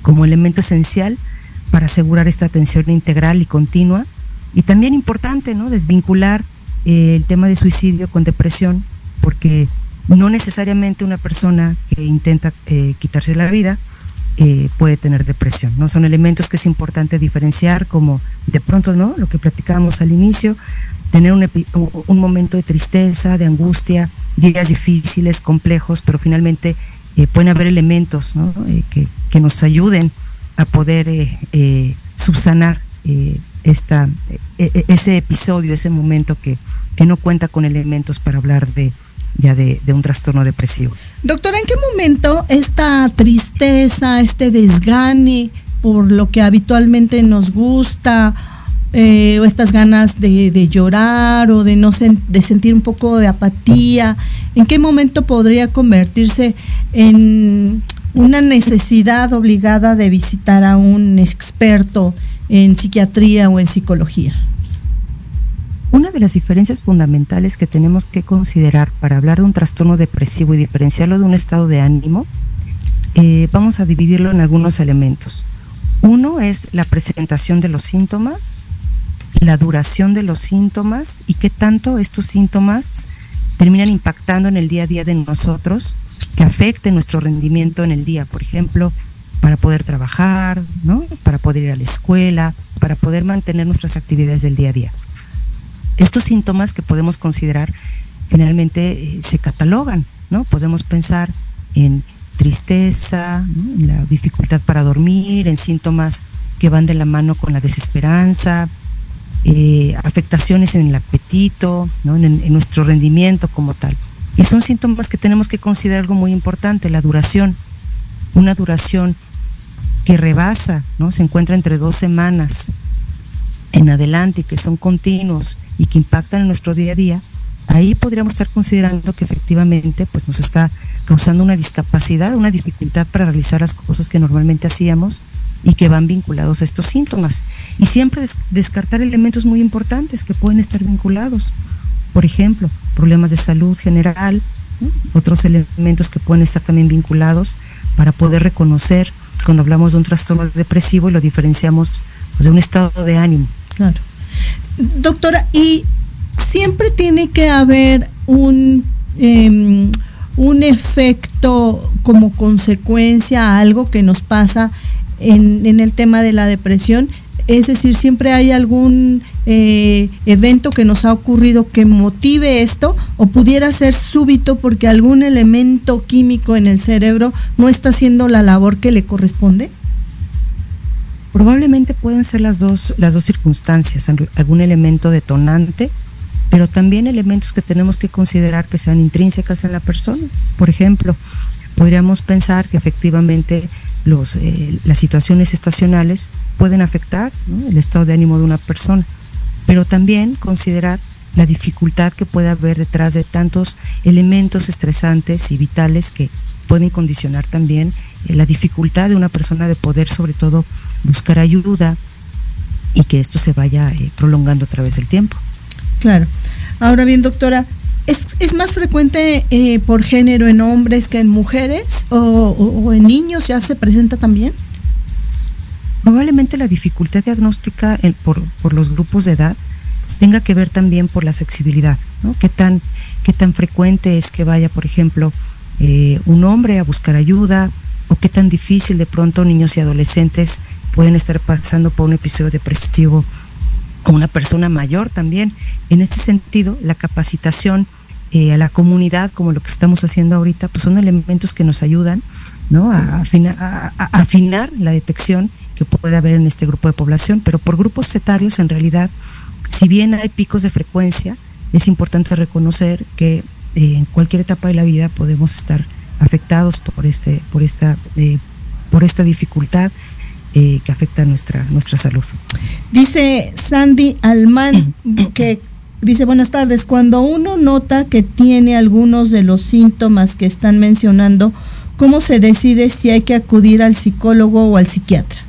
como elemento esencial para asegurar esta atención integral y continua. Y también importante, ¿no? Desvincular eh, el tema de suicidio con depresión, porque no necesariamente una persona que intenta eh, quitarse la vida eh, puede tener depresión. ¿no? Son elementos que es importante diferenciar, como de pronto, ¿no? Lo que platicábamos al inicio, tener un, momento de tristeza, de angustia, días difíciles, complejos, pero finalmente eh, pueden haber elementos eh, que, que, nos ayuden a poder subsanar esta, e, e, ese episodio, ese momento que, que no cuenta con elementos para hablar de, ya de, un trastorno depresivo. Doctora, ¿en qué momento esta tristeza, este desgane por lo que habitualmente nos gusta, eh, o estas ganas de, llorar o de no de sentir un poco de apatía, ¿en qué momento podría convertirse en una necesidad obligada de visitar a un experto en psiquiatría o en psicología? Una de las diferencias fundamentales que tenemos que considerar para hablar de un trastorno depresivo y diferenciarlo de un estado de ánimo, eh, vamos a dividirlo en algunos elementos. Uno es la presentación de los síntomas, la duración de los síntomas y qué tanto estos síntomas terminan impactando en el día a día de nosotros, que afecten nuestro rendimiento en el día, por ejemplo, para poder trabajar, ¿no? para poder ir a la escuela, para poder mantener nuestras actividades del día a día. Estos síntomas que podemos considerar generalmente eh, se catalogan, ¿no? Podemos pensar en tristeza, en la dificultad para dormir, en síntomas que van de la mano con la desesperanza, eh, afectaciones en el apetito, en, en, nuestro rendimiento como tal. Y son síntomas que tenemos que considerar algo muy importante, la duración. Una duración que rebasa, ¿no? Se encuentra entre dos semanas, en adelante que son continuos y que impactan en nuestro día a día, ahí podríamos estar considerando que efectivamente pues nos está causando una discapacidad, una dificultad para realizar las cosas que normalmente hacíamos y que van vinculados a estos síntomas. Y siempre descartar elementos muy importantes que pueden estar vinculados. Por ejemplo, problemas de salud general, otros elementos que pueden estar también vinculados para poder reconocer cuando hablamos de un trastorno depresivo y lo diferenciamos pues, de un estado de ánimo. Claro. Doctora, y siempre tiene que haber un, em, un efecto como consecuencia a algo que nos pasa en, en el tema de la depresión. Es decir, siempre hay algún eh, evento que nos ha ocurrido que motive esto o pudiera ser súbito porque algún elemento químico en el cerebro no está haciendo la labor que le corresponde? Probablemente pueden ser las dos, las dos circunstancias, algún elemento detonante, pero también elementos que tenemos que considerar que sean intrínsecas en la persona. Por ejemplo, podríamos pensar que efectivamente los, eh, las situaciones estacionales pueden afectar el estado de ánimo de una persona pero también considerar la dificultad que puede haber detrás de tantos elementos estresantes y vitales que pueden condicionar también eh, la dificultad de una persona de poder sobre todo buscar ayuda y que esto se vaya eh, prolongando a través del tiempo. Claro. Ahora bien, doctora, ¿es, más frecuente eh, por género en hombres que en mujeres o, en niños ya se presenta también? Probablemente la dificultad diagnóstica por, por, los grupos de edad tenga que ver también por la accesibilidad, ¿no? ¿Qué tan, qué tan frecuente es que vaya, por ejemplo, eh, un hombre a buscar ayuda o qué tan difícil de pronto niños y adolescentes pueden estar pasando por un episodio depresivo o una persona mayor también. En este sentido, la capacitación eh, a la comunidad, como lo que estamos haciendo ahorita, pues son elementos que nos ayudan ¿no? a, a afinar la detección que puede haber en este grupo de población, pero por grupos etarios en realidad, si bien hay picos de frecuencia, es importante reconocer que eh, en cualquier etapa de la vida podemos estar afectados por este, por esta, eh, por esta dificultad eh, que afecta nuestra, nuestra salud. Dice Sandy Alman que dice buenas tardes, cuando uno nota que tiene algunos de los síntomas que están mencionando, ¿cómo se decide si hay que acudir al psicólogo o al psiquiatra?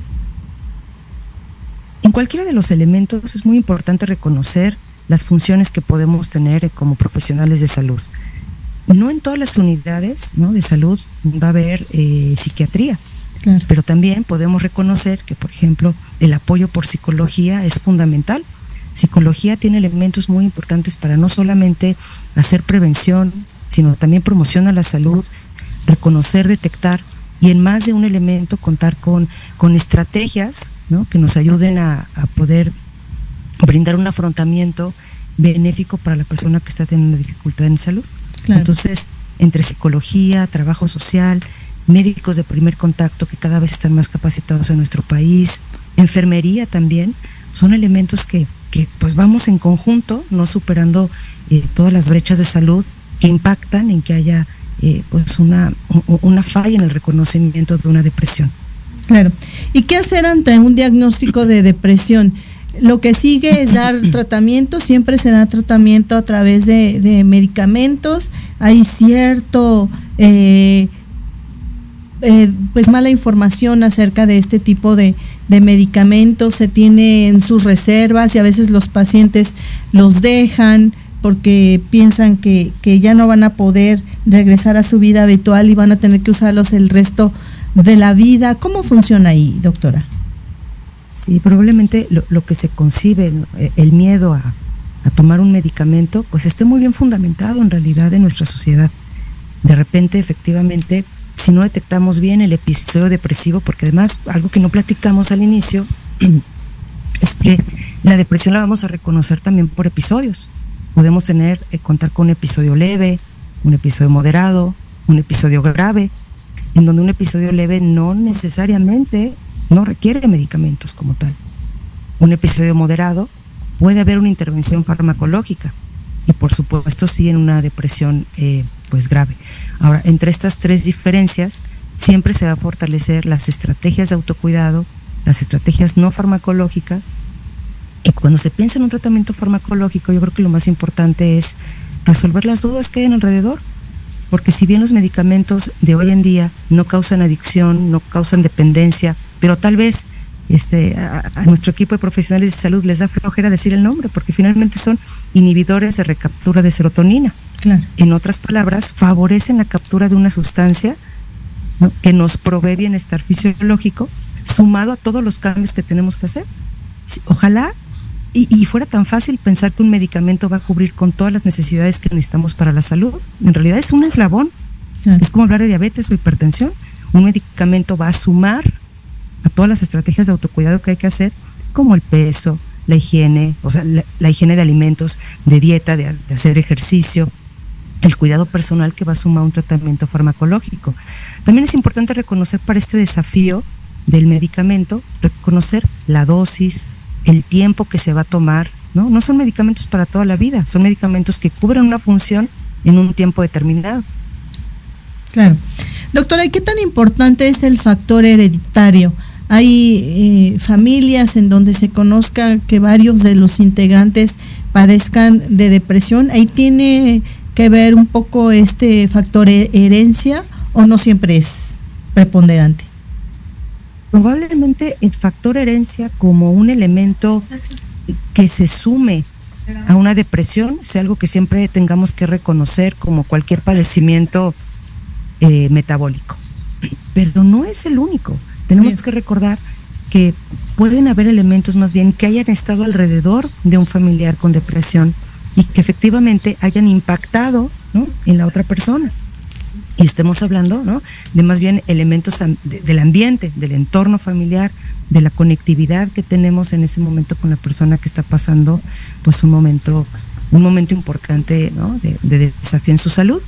En cualquiera de los elementos es muy importante reconocer las funciones que podemos tener como profesionales de salud. No en todas las unidades de salud va a haber eh, psiquiatría, pero también podemos reconocer que, por ejemplo, el apoyo por psicología es fundamental. Psicología tiene elementos muy importantes para no solamente hacer prevención, sino también promociona la salud, reconocer, detectar y en más de un elemento contar con, con estrategias que nos ayuden a, poder brindar un afrontamiento benéfico para la persona que está teniendo dificultad en salud. Entonces, entre psicología, trabajo social, médicos de primer contacto que cada vez están más capacitados en nuestro país, enfermería también, son elementos que, que pues vamos en conjunto, no superando eh, todas las brechas de salud que impactan en que haya eh, pues una, una falla en el reconocimiento de una depresión. Claro. ¿Y qué hacer ante un diagnóstico de depresión? Lo que sigue es dar tratamiento, siempre se da tratamiento a través de, medicamentos, hay cierto, eh, eh, pues mala información acerca de este tipo de, de medicamentos, se tiene en sus reservas y a veces los pacientes los dejan, porque piensan que, ya no van a poder regresar a su vida habitual y van a tener que usarlos el resto de la vida. ¿Cómo funciona ahí, doctora? Sí, probablemente lo, que se concibe, el miedo a, tomar un medicamento, pues esté muy bien fundamentado en realidad en nuestra sociedad. De repente, efectivamente, si no detectamos bien el episodio depresivo, porque además algo que no platicamos al inicio es que la depresión la vamos a reconocer también por episodios podemos tener, eh, contar con un episodio leve, un episodio moderado, un episodio grave, en donde un episodio leve no necesariamente no requiere medicamentos como tal. Un episodio moderado puede haber una intervención farmacológica y por supuesto sí en una depresión eh, pues grave. Ahora, entre estas tres diferencias siempre se va a fortalecer las estrategias de autocuidado, las estrategias no farmacológicas Y cuando se piensa en un tratamiento farmacológico, yo creo que lo más importante es resolver las dudas que hay en alrededor. Porque si bien los medicamentos de hoy en día no causan adicción, no causan dependencia, pero tal vez este, a, nuestro equipo de profesionales de salud les da flojera decir el nombre, porque finalmente son inhibidores de recaptura de serotonina. En otras palabras, favorecen la captura de una sustancia que nos provee bienestar fisiológico, sumado a todos los cambios que tenemos que hacer. Ojalá y, fuera tan fácil pensar que un medicamento va a cubrir con todas las necesidades que necesitamos para la salud. En realidad es un eslabón. Es como hablar de diabetes o hipertensión. Un medicamento va a sumar a todas las estrategias de autocuidado que hay que hacer, como el peso, la higiene, o sea, la, higiene de alimentos, de dieta, de, de, hacer ejercicio, el cuidado personal que va a sumar un tratamiento farmacológico. También es importante reconocer para este desafío del medicamento, reconocer la dosis, el tiempo que se va a tomar, ¿no? No son medicamentos para toda la vida, son medicamentos que cubren una función en un tiempo determinado. Claro. Doctora, ¿y qué tan importante es el factor hereditario? Hay eh, familias en donde se conozca que varios de los integrantes padezcan de depresión. Ahí tiene que ver un poco este factor herencia o no siempre es preponderante. Probablemente el factor herencia como un elemento que se sume a una depresión sea algo que siempre tengamos que reconocer como cualquier padecimiento eh, metabólico. Pero no es el único. Tenemos que recordar que pueden haber elementos más bien que hayan estado alrededor de un familiar con depresión y que efectivamente hayan impactado en la otra persona y estemos hablando ¿no? de más bien elementos del ambiente, del entorno familiar, de la conectividad que tenemos en ese momento con la persona que está pasando pues un momento, un momento importante de, de desafío en su salud.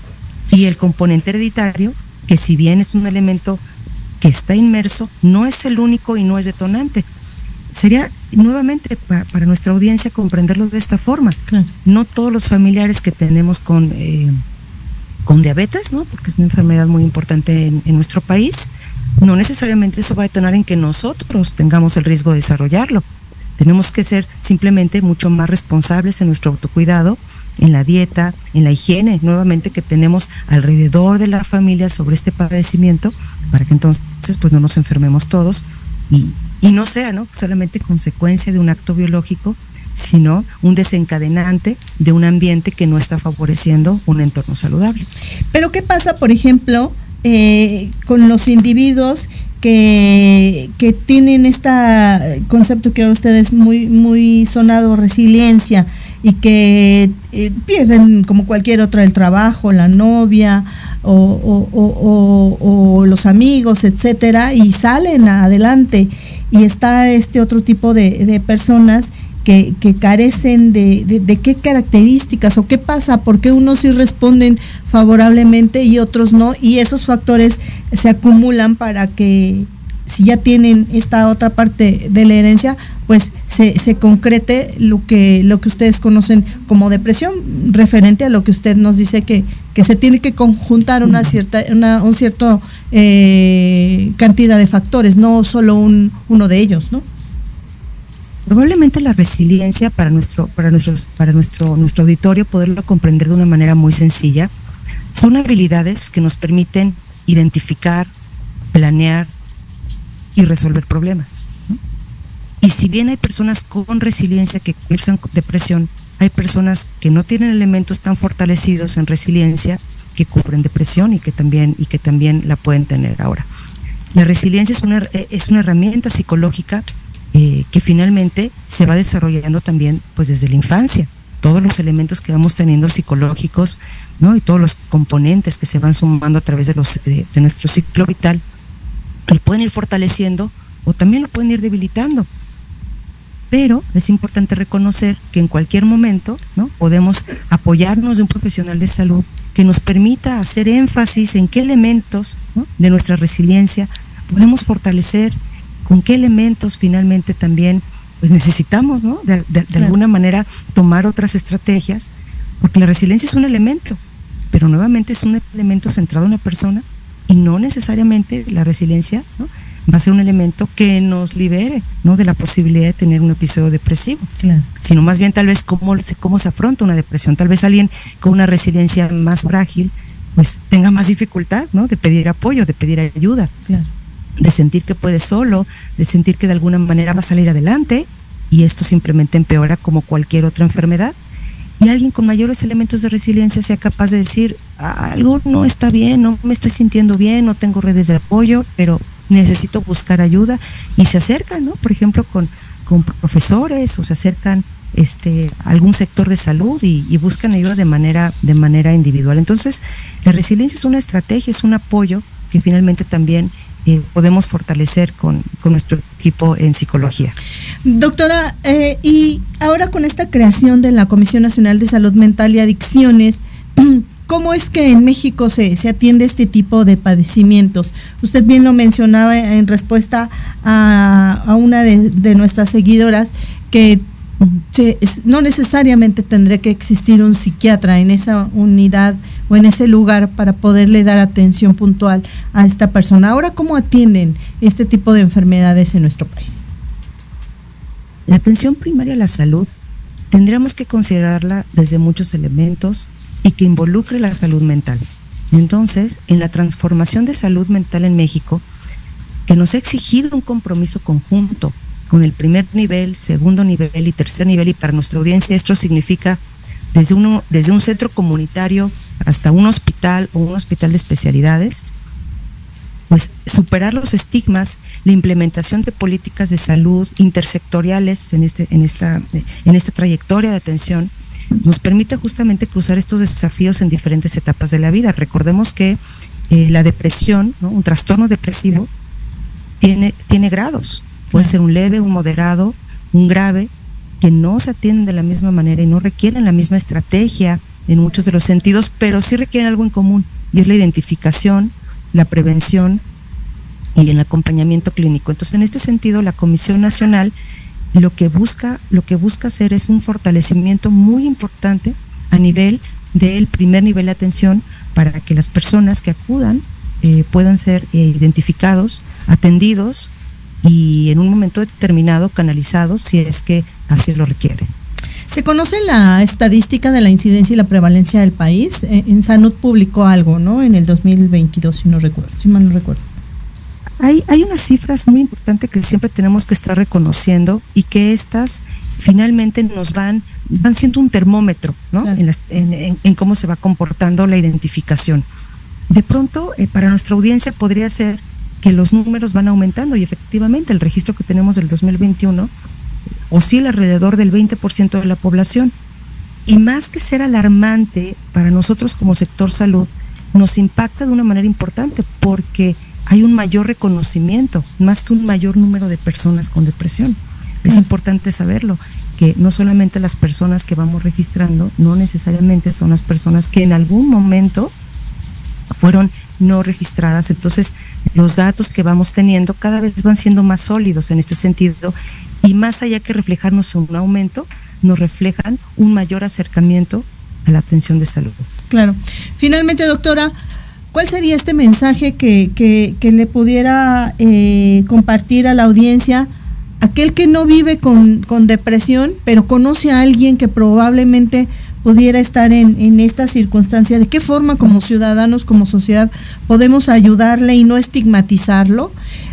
Y el componente hereditario, que si bien es un elemento que está inmerso, no es el único y no es detonante. Sería nuevamente para nuestra audiencia comprenderlo de esta forma. No todos los familiares que tenemos con eh, con diabetes, ¿no? Porque es una enfermedad muy importante en, nuestro país, no necesariamente eso va a detonar en que nosotros tengamos el riesgo de desarrollarlo. Tenemos que ser simplemente mucho más responsables en nuestro autocuidado, en la dieta, en la higiene, nuevamente que tenemos alrededor de la familia sobre este padecimiento, para que entonces pues no nos enfermemos todos y, y no sea, ¿no? Solamente consecuencia de un acto biológico, sino un desencadenante de un ambiente que no está favoreciendo un entorno saludable. Pero ¿qué pasa, por ejemplo, eh, con los individuos que, que tienen este concepto que ahora ustedes muy, muy sonado, resiliencia, y que eh, pierden como cualquier otra el trabajo, la novia o, los amigos, etcétera, y salen adelante. Y está este otro tipo de personas que, carecen de, de, qué características o qué pasa, por qué unos sí responden favorablemente y otros no, y esos factores se acumulan para que si ya tienen esta otra parte de la herencia, pues se, se concrete lo que, lo que ustedes conocen como depresión, referente a lo que usted nos dice que, que se tiene que conjuntar una cierta, una un cierto eh, cantidad de factores, no solo un, uno de ellos, ¿no? Probablemente la resiliencia para nuestro, para nuestros, para nuestro, nuestro auditorio poderlo comprender de una manera muy sencilla, son habilidades que nos permiten identificar, planear y resolver problemas. Y si bien hay personas con resiliencia que cursan depresión, hay personas que no tienen elementos tan fortalecidos en resiliencia que cubren depresión y que también, y que también la pueden tener ahora. La resiliencia es una, es una herramienta psicológica eh, que finalmente se va desarrollando también pues desde la infancia. Todos los elementos que vamos teniendo psicológicos, ¿no? Y todos los componentes que se van sumando a través de, los, de, nuestro ciclo vital, lo pueden ir fortaleciendo o también lo pueden ir debilitando. Pero es importante reconocer que en cualquier momento ¿no? podemos apoyarnos de un profesional de salud que nos permita hacer énfasis en qué elementos de nuestra resiliencia podemos fortalecer con qué elementos finalmente también pues necesitamos, ¿no? De, alguna manera tomar otras estrategias, porque la resiliencia es un elemento, pero nuevamente es un elemento centrado en la persona y no necesariamente la resiliencia va a ser un elemento que nos libere ¿no? de la posibilidad de tener un episodio depresivo, sino más bien tal vez cómo, cómo se afronta una depresión. Tal vez alguien con una resiliencia más frágil pues tenga más dificultad ¿no? de pedir apoyo, de pedir ayuda, de sentir que puede solo, de sentir que de alguna manera va a salir adelante y esto simplemente empeora como cualquier otra enfermedad y alguien con mayores elementos de resiliencia sea capaz de decir, algo no está bien, no me estoy sintiendo bien, no tengo redes de apoyo, pero necesito buscar ayuda y se acercan, ¿no? Por ejemplo, con, con profesores o se acercan este, a algún sector de salud y, buscan ayuda de manera, de manera individual. Entonces, la resiliencia es una estrategia, es un apoyo que finalmente también eh, podemos fortalecer con, nuestro equipo en psicología. Doctora, eh, y ahora con esta creación de la Comisión Nacional de Salud Mental y Adicciones, ¿cómo es que en México se, se atiende este tipo de padecimientos? Usted bien lo mencionaba en respuesta a, una de, de nuestras seguidoras que no necesariamente tendría que existir un psiquiatra en esa unidad o en ese lugar para poderle dar atención puntual a esta persona. Ahora, ¿cómo atienden este tipo de enfermedades en nuestro país? La atención primaria a la salud tendríamos que considerarla desde muchos elementos y que involucre la salud mental. Entonces, en la transformación de salud mental en México, que nos ha exigido un compromiso conjunto con el primer nivel, segundo nivel y tercer nivel. Y para nuestra audiencia esto significa desde, uno, desde un centro comunitario hasta un hospital o un hospital de especialidades, pues superar los estigmas, la implementación de políticas de salud intersectoriales en, este, en, esta, en esta trayectoria de atención, nos permite justamente cruzar estos desafíos en diferentes etapas de la vida. Recordemos que eh, la depresión, un trastorno depresivo, tiene, tiene grados. Puede ser un leve, un moderado, un grave, que no se atienden de la misma manera y no requieren la misma estrategia en muchos de los sentidos, pero sí requieren algo en común, y es la identificación, la prevención y el acompañamiento clínico. Entonces, en este sentido, la Comisión Nacional lo que busca, lo que busca hacer es un fortalecimiento muy importante a nivel del primer nivel de atención para que las personas que acudan eh, puedan ser eh, identificados, atendidos y en un momento determinado canalizados si es que así lo requieren. ¿Se conoce la estadística de la incidencia y la prevalencia del país? Eh, en Salud publicó algo, ¿no? En el 2022, si no recuerdo, si mal no recuerdo. Hay, hay unas cifras muy importantes que siempre tenemos que estar reconociendo y que estas finalmente nos van, van siendo un termómetro, ¿no? En, cómo se va comportando la identificación. De pronto, eh, para nuestra audiencia podría ser que los números van aumentando y efectivamente el registro que tenemos del 2021 oscila alrededor del 20% de la población. Y más que ser alarmante para nosotros como sector salud, nos impacta de una manera importante porque hay un mayor reconocimiento, más que un mayor número de personas con depresión. Es importante saberlo, que no solamente las personas que vamos registrando, no necesariamente son las personas que en algún momento fueron no registradas. Entonces, los datos que vamos teniendo cada vez van siendo más sólidos en este sentido y más allá que reflejarnos un aumento, nos reflejan un mayor acercamiento a la atención de salud. Claro. Finalmente, doctora, ¿cuál sería este mensaje que, que, le pudiera eh, compartir a la audiencia? Aquel que no vive con, con depresión, pero conoce a alguien que probablemente pudiera estar en, en esta circunstancia, de qué forma como ciudadanos, como sociedad, podemos ayudarle y no estigmatizarlo,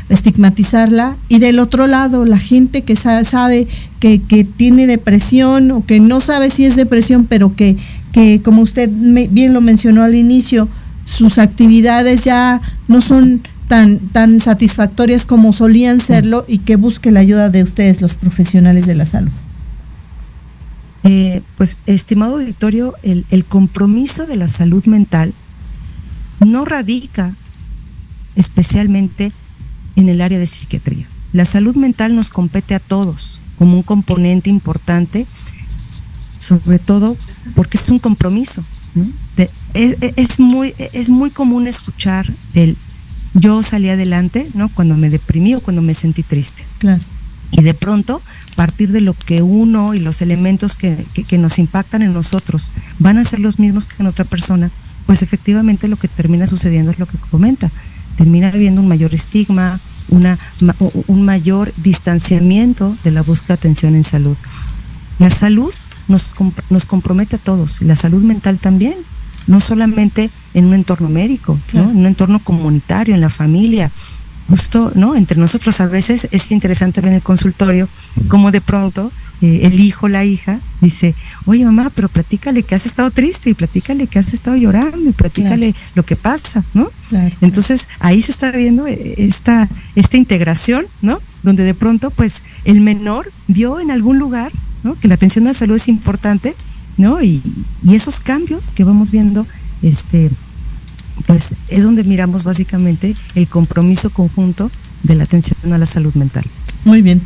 estigmatizarla. Y del otro lado, la gente que sabe que, que tiene depresión o que no sabe si es depresión, pero que, que como usted bien lo mencionó al inicio, sus actividades ya no son tan, tan satisfactorias como solían serlo y que busque la ayuda de ustedes, los profesionales de la salud. Eh, pues, estimado auditorio, el, compromiso de la salud mental no radica especialmente en el área de psiquiatría. La salud mental nos compete a todos como un componente importante, sobre todo porque es un compromiso. es, muy, es muy común escuchar el yo salí adelante, ¿no? Cuando me deprimí o cuando me sentí triste. Claro. Y de pronto partir de lo que uno y los elementos que, nos impactan en nosotros van a ser los mismos que en otra persona, pues efectivamente lo que termina sucediendo es lo que comenta. Termina habiendo un mayor estigma, una, un mayor distanciamiento de la búsqueda de atención en salud. La salud nos, nos compromete a todos, la salud mental también, no solamente en un entorno médico, en un entorno comunitario, en la familia. Justo, ¿no? Entre nosotros a veces es interesante ver en el consultorio cómo de pronto eh, el hijo, la hija, dice, oye mamá, pero platícale que has estado triste y platícale que has estado llorando y platícale lo que pasa, ¿no? Entonces ahí se está viendo eh, esta, esta integración, ¿no? Donde de pronto, pues, el menor vio en algún lugar, ¿no? Que la atención a la salud es importante, ¿no? Y, y esos cambios que vamos viendo, este, pues es donde miramos básicamente el compromiso conjunto de la atención a la salud mental. Muy bien.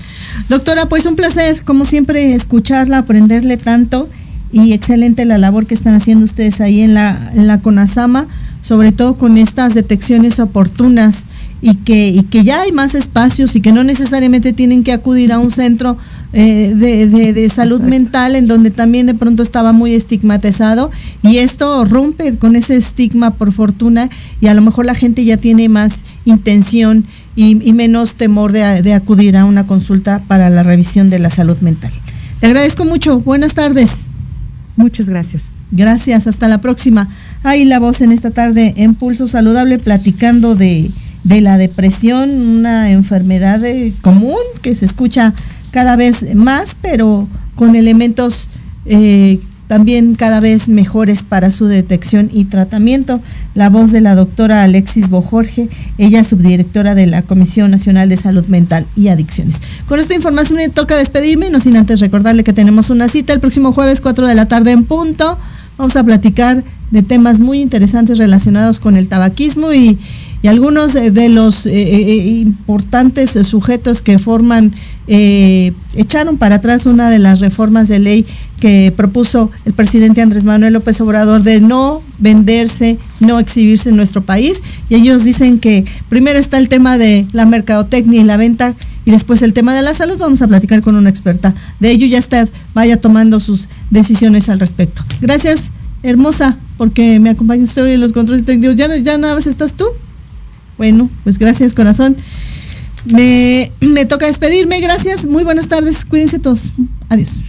Doctora, pues un placer, como siempre, escucharla, aprenderle tanto y excelente la labor que están haciendo ustedes ahí en la, en la CONASAMA, sobre todo con estas detecciones oportunas y que, y que ya hay más espacios y que no necesariamente tienen que acudir a un centro eh, de, de, salud mental en donde también de pronto estaba muy estigmatizado y esto rompe con ese estigma por fortuna y a lo mejor la gente ya tiene más intención y, menos temor de, acudir a una consulta para la revisión de la salud mental. Le agradezco mucho. Buenas tardes. Muchas gracias. Gracias. Hasta la próxima. Ahí la voz en esta tarde en Pulso Saludable platicando de, la depresión, una enfermedad común que se escucha cada vez más, pero con elementos eh, también cada vez mejores para su detección y tratamiento. La voz de la doctora Alexis Bojorge, ella subdirectora de la Comisión Nacional de Salud Mental y Adicciones. Con esta información me toca despedirme, no sin antes recordarle que tenemos una cita el próximo jueves 4 de la tarde en punto. Vamos a platicar de temas muy interesantes relacionados con el tabaquismo y, algunos de los eh, eh, importantes sujetos que forman eh, echaron para atrás una de las reformas de ley que propuso el presidente Andrés Manuel López Obrador de no venderse, no exhibirse en nuestro país. Y ellos dicen que primero está el tema de la mercadotecnia y la venta y después el tema de la salud. Vamos a platicar con una experta de ello. Ya usted vaya tomando sus decisiones al respecto. Gracias, hermosa, porque me acompañaste hoy en los controles técnicos. ¿Ya, ya nada más estás tú? Bueno, pues gracias, corazón. Me, toca despedirme, gracias, muy buenas tardes, cuídense todos, adiós.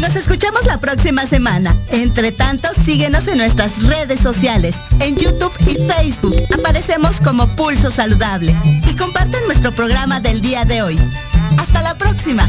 Nos escuchamos la próxima semana. Entre tanto, síguenos en nuestras redes sociales, en YouTube y Facebook. Aparecemos como Pulso Saludable. Y comparten nuestro programa del día de hoy. Hasta la próxima.